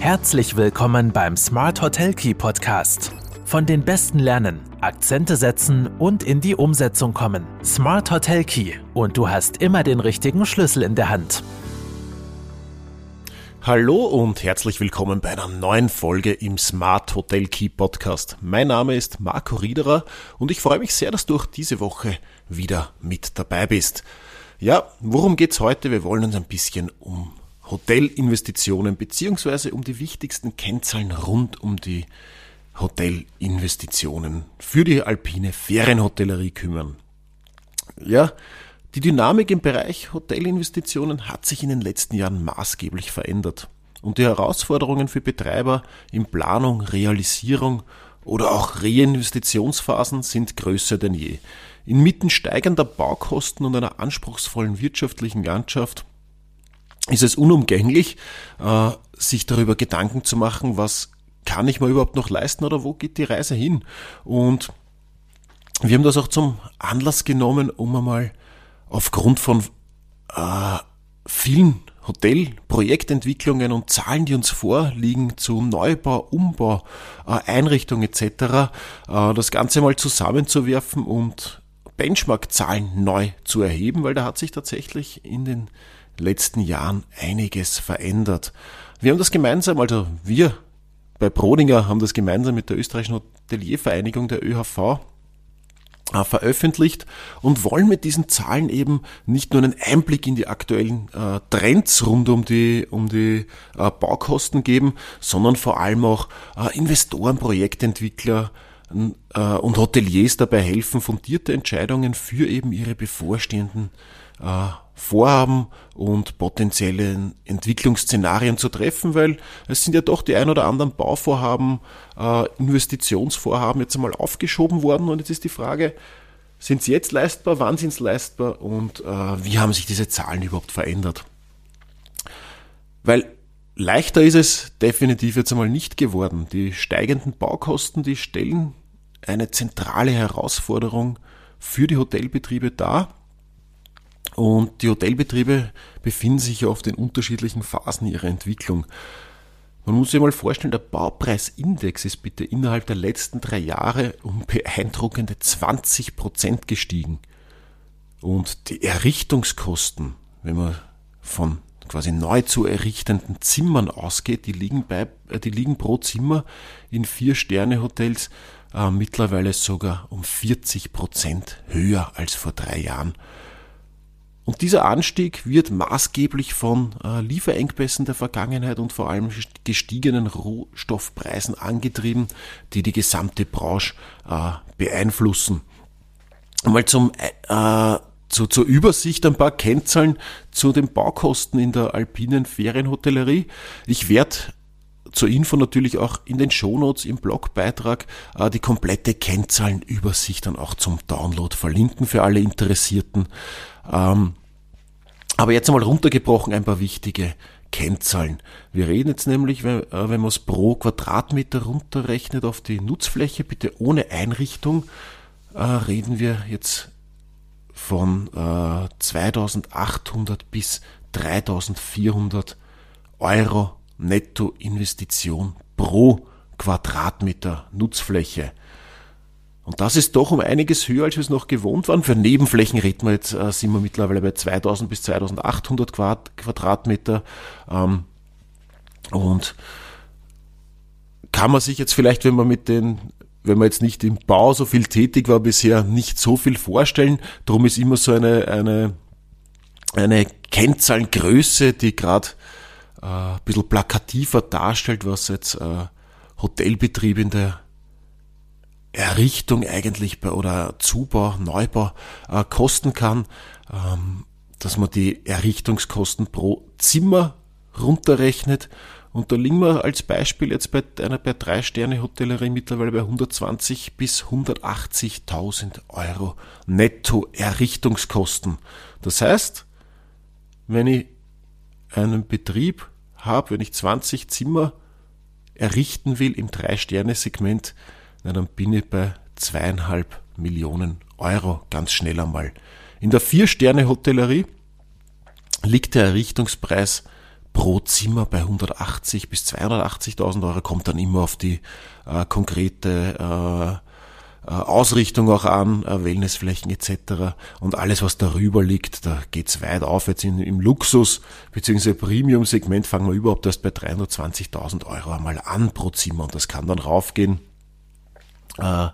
Herzlich willkommen beim Smart Hotel Key Podcast. Von den Besten lernen, Akzente setzen und in die Umsetzung kommen. Smart Hotel Key und du hast immer den richtigen Schlüssel in der Hand. Hallo und herzlich willkommen bei einer neuen Folge im Smart Hotel Key Podcast. Mein Name ist Marco Riederer und ich freue mich sehr, dass du auch diese Woche wieder mit dabei bist. Ja, worum geht's heute? Wir wollen uns ein bisschen um Hotelinvestitionen beziehungsweise um die wichtigsten Kennzahlen rund um die Hotelinvestitionen für die alpine Ferienhotellerie kümmern. Ja, die Dynamik im Bereich Hotelinvestitionen hat sich in den letzten Jahren maßgeblich verändert. Und die Herausforderungen für Betreiber in Planung, Realisierung oder auch Reinvestitionsphasen sind größer denn je. Inmitten steigender Baukosten und einer anspruchsvollen wirtschaftlichen Landschaft ist es unumgänglich, äh, sich darüber Gedanken zu machen, was kann ich mir überhaupt noch leisten oder wo geht die Reise hin? Und wir haben das auch zum Anlass genommen, um einmal aufgrund von äh, vielen Hotelprojektentwicklungen und Zahlen, die uns vorliegen zu Neubau, Umbau, äh, Einrichtung etc., äh, das Ganze mal zusammenzuwerfen und Benchmark-Zahlen neu zu erheben, weil da hat sich tatsächlich in den letzten Jahren einiges verändert. Wir haben das gemeinsam, also wir bei Brodinger haben das gemeinsam mit der österreichischen Hoteliervereinigung der ÖHV äh, veröffentlicht und wollen mit diesen Zahlen eben nicht nur einen Einblick in die aktuellen äh, Trends rund um die, um die äh, Baukosten geben, sondern vor allem auch Investoren, Projektentwickler und Hoteliers dabei helfen, fundierte Entscheidungen für eben ihre bevorstehenden Vorhaben und potenzielle Entwicklungsszenarien zu treffen, weil es sind ja doch die ein oder anderen Bauvorhaben, äh, Investitionsvorhaben jetzt einmal aufgeschoben worden und jetzt ist die Frage, sind sie jetzt leistbar, wann sind sie leistbar und äh, wie haben sich diese Zahlen überhaupt verändert? Weil leichter ist es definitiv jetzt einmal nicht geworden. Die steigenden Baukosten, die stellen eine zentrale Herausforderung für die Hotelbetriebe dar und die Hotelbetriebe befinden sich ja oft in unterschiedlichen Phasen ihrer Entwicklung. Man muss sich mal vorstellen, der Baupreisindex ist bitte innerhalb der letzten drei Jahre um beeindruckende 20 Prozent gestiegen. Und die Errichtungskosten, wenn man von quasi neu zu errichtenden Zimmern ausgeht, die liegen, bei, äh, die liegen pro Zimmer in Vier-Sterne-Hotels äh, mittlerweile sogar um 40 Prozent höher als vor drei Jahren. Und dieser Anstieg wird maßgeblich von äh, Lieferengpässen der Vergangenheit und vor allem gestiegenen Rohstoffpreisen angetrieben, die die gesamte Branche äh, beeinflussen. Mal zum, äh, zu, zur Übersicht ein paar Kennzahlen zu den Baukosten in der alpinen Ferienhotellerie. Ich werde zur Info natürlich auch in den Shownotes im Blogbeitrag äh, die komplette Kennzahlenübersicht dann auch zum Download verlinken für alle Interessierten. Ähm, aber jetzt einmal runtergebrochen ein paar wichtige Kennzahlen. Wir reden jetzt nämlich, wenn, äh, man es pro Quadratmeter runterrechnet auf die Nutzfläche, bitte ohne Einrichtung, äh, reden wir jetzt von äh, 2800 bis 3400 Euro Nettoinvestition pro Quadratmeter Nutzfläche. Und das ist doch um einiges höher, als wir es noch gewohnt waren. Für Nebenflächen reden wir jetzt, äh, sind wir mittlerweile bei 2000 bis 2800 Quadrat, Quadratmeter. Ähm, und kann man sich jetzt vielleicht, wenn man mit den, wenn man jetzt nicht im Bau so viel tätig war bisher, nicht so viel vorstellen. Darum ist immer so eine, eine, eine Kennzahlengröße, die gerade äh, ein bisschen plakativer darstellt, was jetzt äh, Hotelbetrieb in der Errichtung eigentlich bei, oder Zubau, Neubau äh, kosten kann, ähm, dass man die Errichtungskosten pro Zimmer runterrechnet. Und da liegen wir als Beispiel jetzt bei einer bei drei Sterne Hotellerie mittlerweile bei 120 bis 180.000 Euro Netto Errichtungskosten. Das heißt, wenn ich einen Betrieb habe, wenn ich 20 Zimmer errichten will im drei Sterne Segment, na, dann bin ich bei zweieinhalb Millionen Euro ganz schnell einmal. In der Vier-Sterne-Hotellerie liegt der Errichtungspreis pro Zimmer bei 180 bis 280.000 Euro, kommt dann immer auf die äh, konkrete äh, Ausrichtung auch an, äh, Wellnessflächen etc. Und alles, was darüber liegt, da geht's weit auf. Jetzt in, im Luxus- bzw. Premium-Segment fangen wir überhaupt erst bei 320.000 Euro einmal an pro Zimmer und das kann dann raufgehen. Äh,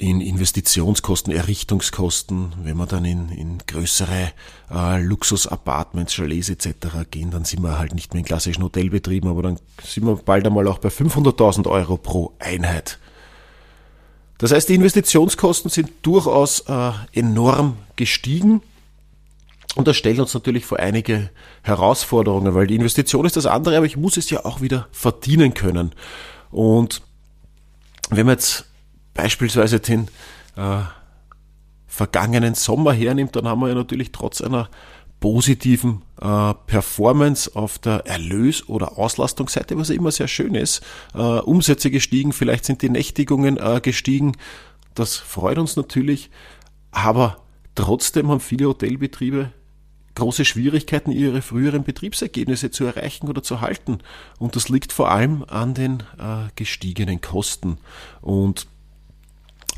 in Investitionskosten, Errichtungskosten, wenn wir dann in, in größere äh, Luxus-Apartments, Chalets etc. gehen, dann sind wir halt nicht mehr in klassischen Hotelbetrieben, aber dann sind wir bald einmal auch bei 500.000 Euro pro Einheit. Das heißt, die Investitionskosten sind durchaus äh, enorm gestiegen und das stellt uns natürlich vor einige Herausforderungen, weil die Investition ist das andere, aber ich muss es ja auch wieder verdienen können. Und wenn wir jetzt beispielsweise den äh, vergangenen Sommer hernimmt, dann haben wir ja natürlich trotz einer positiven äh, Performance auf der Erlös- oder Auslastungsseite, was immer sehr schön ist. Äh, Umsätze gestiegen, vielleicht sind die Nächtigungen äh, gestiegen. Das freut uns natürlich. Aber trotzdem haben viele Hotelbetriebe große Schwierigkeiten, ihre früheren Betriebsergebnisse zu erreichen oder zu halten. Und das liegt vor allem an den äh, gestiegenen Kosten. Und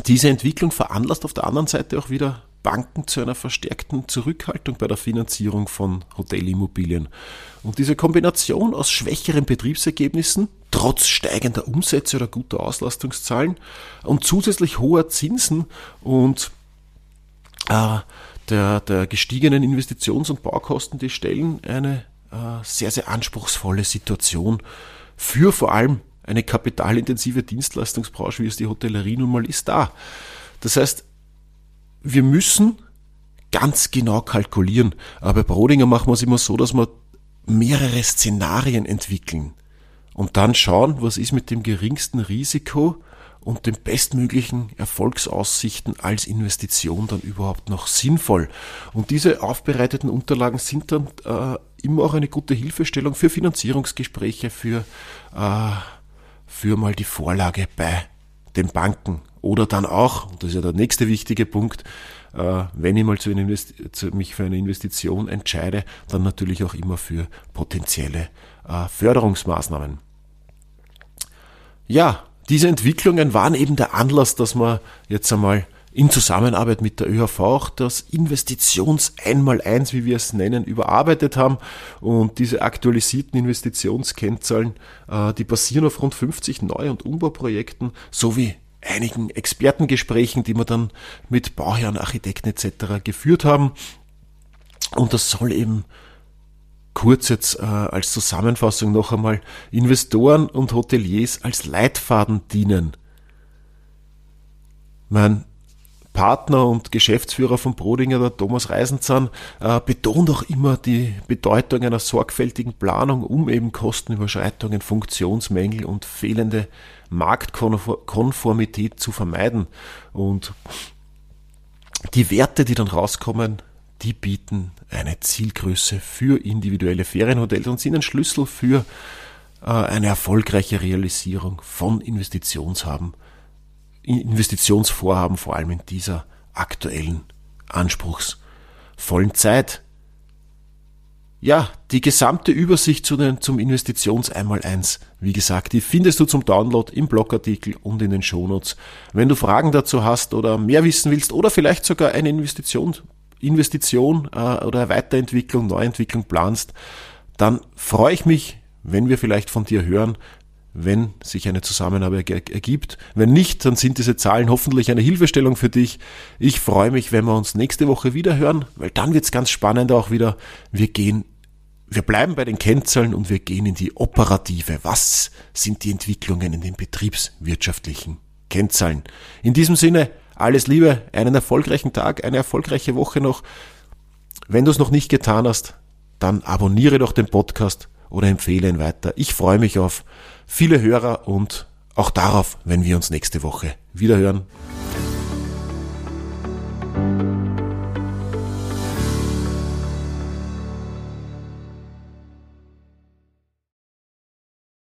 diese Entwicklung veranlasst auf der anderen Seite auch wieder Banken zu einer verstärkten Zurückhaltung bei der Finanzierung von Hotelimmobilien. Und diese Kombination aus schwächeren Betriebsergebnissen, trotz steigender Umsätze oder guter Auslastungszahlen und zusätzlich hoher Zinsen und äh, der, der gestiegenen Investitions- und Baukosten, die stellen eine äh, sehr, sehr anspruchsvolle Situation für vor allem eine kapitalintensive Dienstleistungsbranche, wie es die Hotellerie nun mal ist, da. Das heißt, wir müssen ganz genau kalkulieren. Aber bei Brodinger machen wir es immer so, dass wir mehrere Szenarien entwickeln und dann schauen, was ist mit dem geringsten Risiko und den bestmöglichen Erfolgsaussichten als Investition dann überhaupt noch sinnvoll. Und diese aufbereiteten Unterlagen sind dann äh, immer auch eine gute Hilfestellung für Finanzierungsgespräche, für äh, für mal die Vorlage bei den Banken. Oder dann auch, das ist ja der nächste wichtige Punkt, äh, wenn ich mal zu zu, mich für eine Investition entscheide, dann natürlich auch immer für potenzielle äh, Förderungsmaßnahmen. Ja, diese Entwicklungen waren eben der Anlass, dass man jetzt einmal in Zusammenarbeit mit der ÖHV auch das Investitions-Einmaleins, wie wir es nennen, überarbeitet haben. Und diese aktualisierten Investitionskennzahlen, äh, die basieren auf rund 50 Neu- und Umbauprojekten sowie einigen Expertengesprächen, die wir dann mit Bauherren, Architekten etc. geführt haben. Und das soll eben kurz jetzt äh, als Zusammenfassung noch einmal Investoren und Hoteliers als Leitfaden dienen. Man Partner und Geschäftsführer von Brodinger, der Thomas Reisenzahn, äh, betont auch immer die Bedeutung einer sorgfältigen Planung, um eben Kostenüberschreitungen, Funktionsmängel und fehlende Marktkonformität zu vermeiden. Und die Werte, die dann rauskommen, die bieten eine Zielgröße für individuelle Ferienhotels und sind ein Schlüssel für äh, eine erfolgreiche Realisierung von Investitionshaben Investitionsvorhaben, vor allem in dieser aktuellen, anspruchsvollen Zeit. Ja, die gesamte Übersicht zu den, zum Investitions Einmaleins, wie gesagt, die findest du zum Download im Blogartikel und in den Shownotes. Wenn du Fragen dazu hast oder mehr wissen willst oder vielleicht sogar eine Investition, Investition äh, oder Weiterentwicklung, Neuentwicklung planst, dann freue ich mich, wenn wir vielleicht von dir hören, wenn sich eine Zusammenarbeit ergibt. Wenn nicht, dann sind diese Zahlen hoffentlich eine Hilfestellung für dich. Ich freue mich, wenn wir uns nächste Woche wieder hören, weil dann wird's ganz spannend auch wieder. Wir gehen, wir bleiben bei den Kennzahlen und wir gehen in die operative. Was sind die Entwicklungen in den betriebswirtschaftlichen Kennzahlen? In diesem Sinne, alles Liebe, einen erfolgreichen Tag, eine erfolgreiche Woche noch. Wenn du es noch nicht getan hast, dann abonniere doch den Podcast oder empfehle ihn weiter. Ich freue mich auf viele Hörer und auch darauf, wenn wir uns nächste Woche wiederhören.